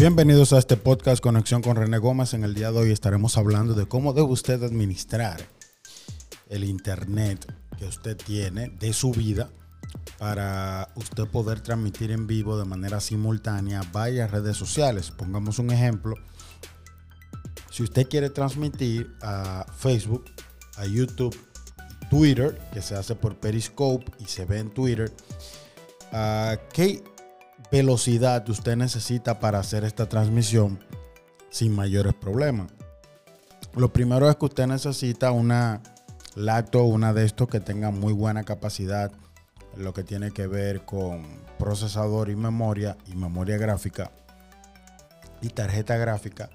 Bienvenidos a este podcast Conexión con René Gómez. En el día de hoy estaremos hablando de cómo debe usted administrar el internet que usted tiene de su vida para usted poder transmitir en vivo de manera simultánea varias redes sociales. Pongamos un ejemplo. Si usted quiere transmitir a Facebook, a YouTube, Twitter, que se hace por Periscope y se ve en Twitter, ¿a ¿qué velocidad usted necesita para hacer esta transmisión sin mayores problemas. Lo primero es que usted necesita una laptop, una de estos que tenga muy buena capacidad lo que tiene que ver con procesador y memoria y memoria gráfica y tarjeta gráfica.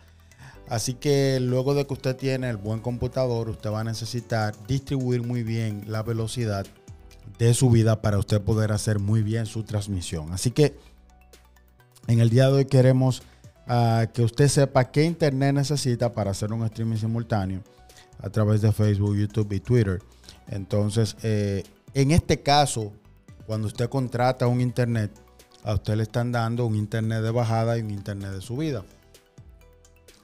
Así que luego de que usted tiene el buen computador, usted va a necesitar distribuir muy bien la velocidad de su vida para usted poder hacer muy bien su transmisión. Así que en el día de hoy queremos ah, que usted sepa qué internet necesita para hacer un streaming simultáneo a través de Facebook, YouTube y Twitter. Entonces, eh, en este caso, cuando usted contrata un internet, a usted le están dando un internet de bajada y un internet de subida.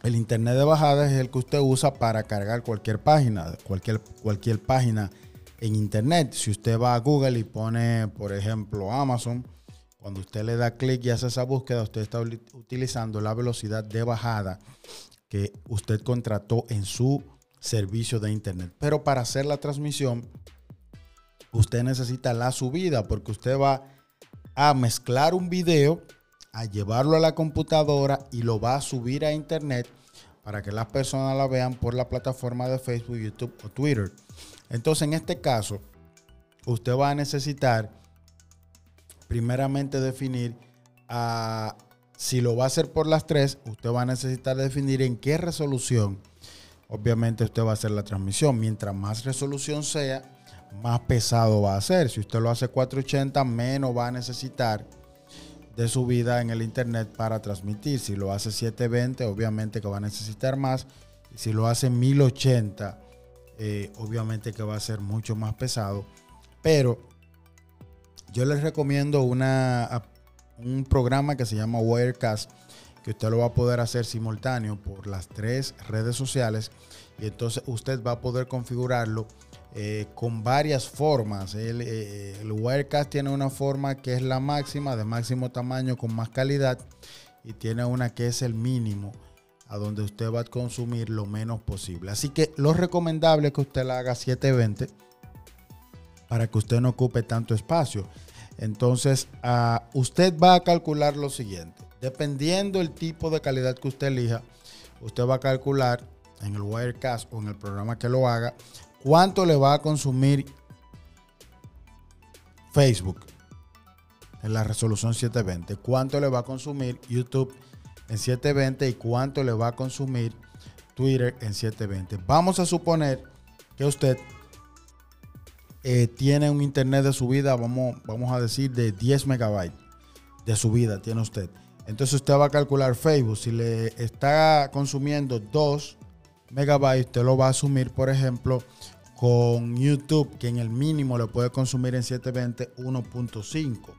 El internet de bajada es el que usted usa para cargar cualquier página, cualquier, cualquier página en internet. Si usted va a Google y pone, por ejemplo, Amazon, cuando usted le da clic y hace esa búsqueda, usted está utilizando la velocidad de bajada que usted contrató en su servicio de internet. Pero para hacer la transmisión, usted necesita la subida porque usted va a mezclar un video, a llevarlo a la computadora y lo va a subir a internet para que las personas la vean por la plataforma de Facebook, YouTube o Twitter. Entonces, en este caso, usted va a necesitar primeramente definir ah, si lo va a hacer por las tres, usted va a necesitar definir en qué resolución, obviamente usted va a hacer la transmisión. Mientras más resolución sea, más pesado va a ser. Si usted lo hace 480, menos va a necesitar de su vida en el internet para transmitir. Si lo hace 720, obviamente que va a necesitar más. Si lo hace 1080, eh, obviamente que va a ser mucho más pesado. Pero yo les recomiendo una, un programa que se llama Wirecast, que usted lo va a poder hacer simultáneo por las tres redes sociales y entonces usted va a poder configurarlo eh, con varias formas. El, eh, el, Wirecast tiene una forma que es la máxima, de máximo tamaño, con más calidad, y tiene una que es el mínimo, a donde usted va a consumir lo menos posible. Así que lo recomendable es que usted la haga 720 para que usted no ocupe tanto espacio. Entonces, ah, usted va a calcular lo siguiente. Dependiendo el tipo de calidad que usted elija, usted va a calcular en el Wirecast o en el programa que lo haga, cuánto le va a consumir Facebook en la resolución 720, cuánto le va a consumir YouTube en 720 y cuánto le va a consumir Twitter en 720. Vamos a suponer que usted eh, tiene un internet de subida, vamos, vamos a decir, de 10 megabytes de subida tiene usted. Entonces usted va a calcular Facebook. Si le está consumiendo 2 megabytes, usted lo va a asumir, por ejemplo, con YouTube, que en el mínimo le puede consumir en 720 1.5.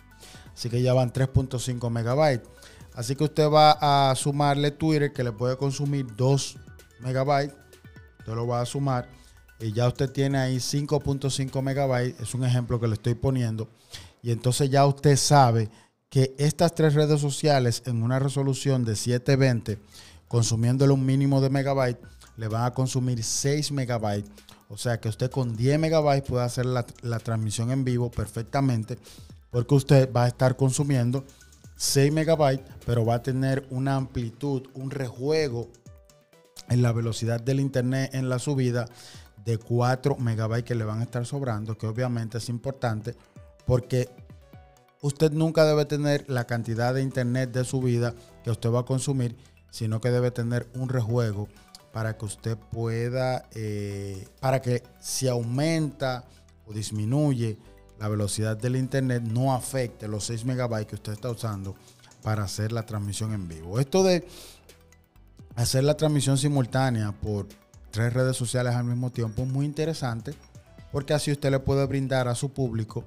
Así que ya van 3.5 megabytes. Así que usted va a sumarle Twitter, que le puede consumir 2 megabytes. Usted lo va a sumar y ya usted tiene ahí 5.5 megabytes, es un ejemplo que le estoy poniendo, y entonces ya usted sabe que estas tres redes sociales en una resolución de 720, consumiéndole un mínimo de megabytes, le van a consumir 6 megabytes. O sea que usted con 10 megabytes puede hacer la, la transmisión en vivo perfectamente, porque usted va a estar consumiendo 6 megabytes, pero va a tener una amplitud, un rejuego en la velocidad del internet en la subida de 4 megabytes que le van a estar sobrando, que obviamente es importante porque usted nunca debe tener la cantidad de internet de su vida que usted va a consumir, sino que debe tener un rejuego para que usted pueda, eh, para que si aumenta o disminuye la velocidad del internet, no afecte los 6 megabytes que usted está usando para hacer la transmisión en vivo. Esto de hacer la transmisión simultánea por tres redes sociales al mismo tiempo, muy interesante, porque así usted le puede brindar a su público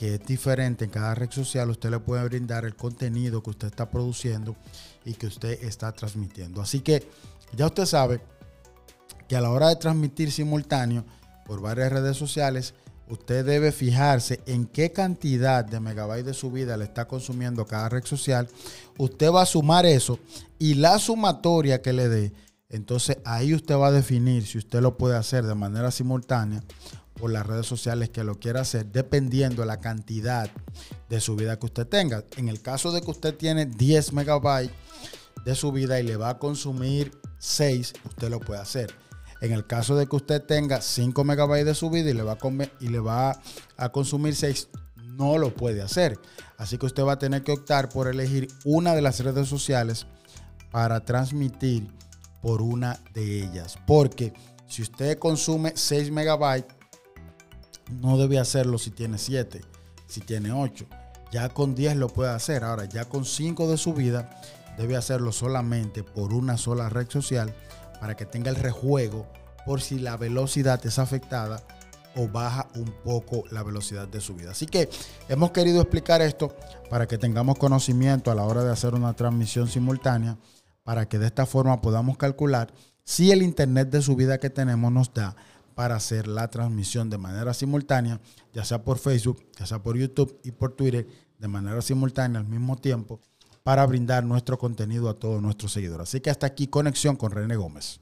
que es diferente en cada red social, usted le puede brindar el contenido que usted está produciendo y que usted está transmitiendo. Así que ya usted sabe que a la hora de transmitir simultáneo por varias redes sociales, usted debe fijarse en qué cantidad de megabytes de subida le está consumiendo cada red social. Usted va a sumar eso y la sumatoria que le dé, entonces ahí usted va a definir si usted lo puede hacer de manera simultánea por las redes sociales que lo quiera hacer, dependiendo de la cantidad de subida que usted tenga. En el caso de que usted tiene 10 megabytes de subida y le va a consumir 6, usted lo puede hacer. En el caso de que usted tenga 5 megabytes de subida y le va y le va a consumir 6, no lo puede hacer. Así que usted va a tener que optar por elegir una de las redes sociales para transmitir por una de ellas. Porque si usted consume 6 megabytes, no debe hacerlo si tiene 7, si tiene 8. Ya con 10 lo puede hacer. Ahora, ya con 5 de su vida, debe hacerlo solamente por una sola red social para que tenga el rejuego por si la velocidad es afectada o baja un poco la velocidad de su vida. Así que hemos querido explicar esto para que tengamos conocimiento a la hora de hacer una transmisión simultánea, para que de esta forma podamos calcular si el internet de subida que tenemos nos da para hacer la transmisión de manera simultánea, ya sea por Facebook, ya sea por YouTube y por Twitter, de manera simultánea al mismo tiempo, para brindar nuestro contenido a todos nuestros seguidores. Así que hasta aquí conexión con René Gómez.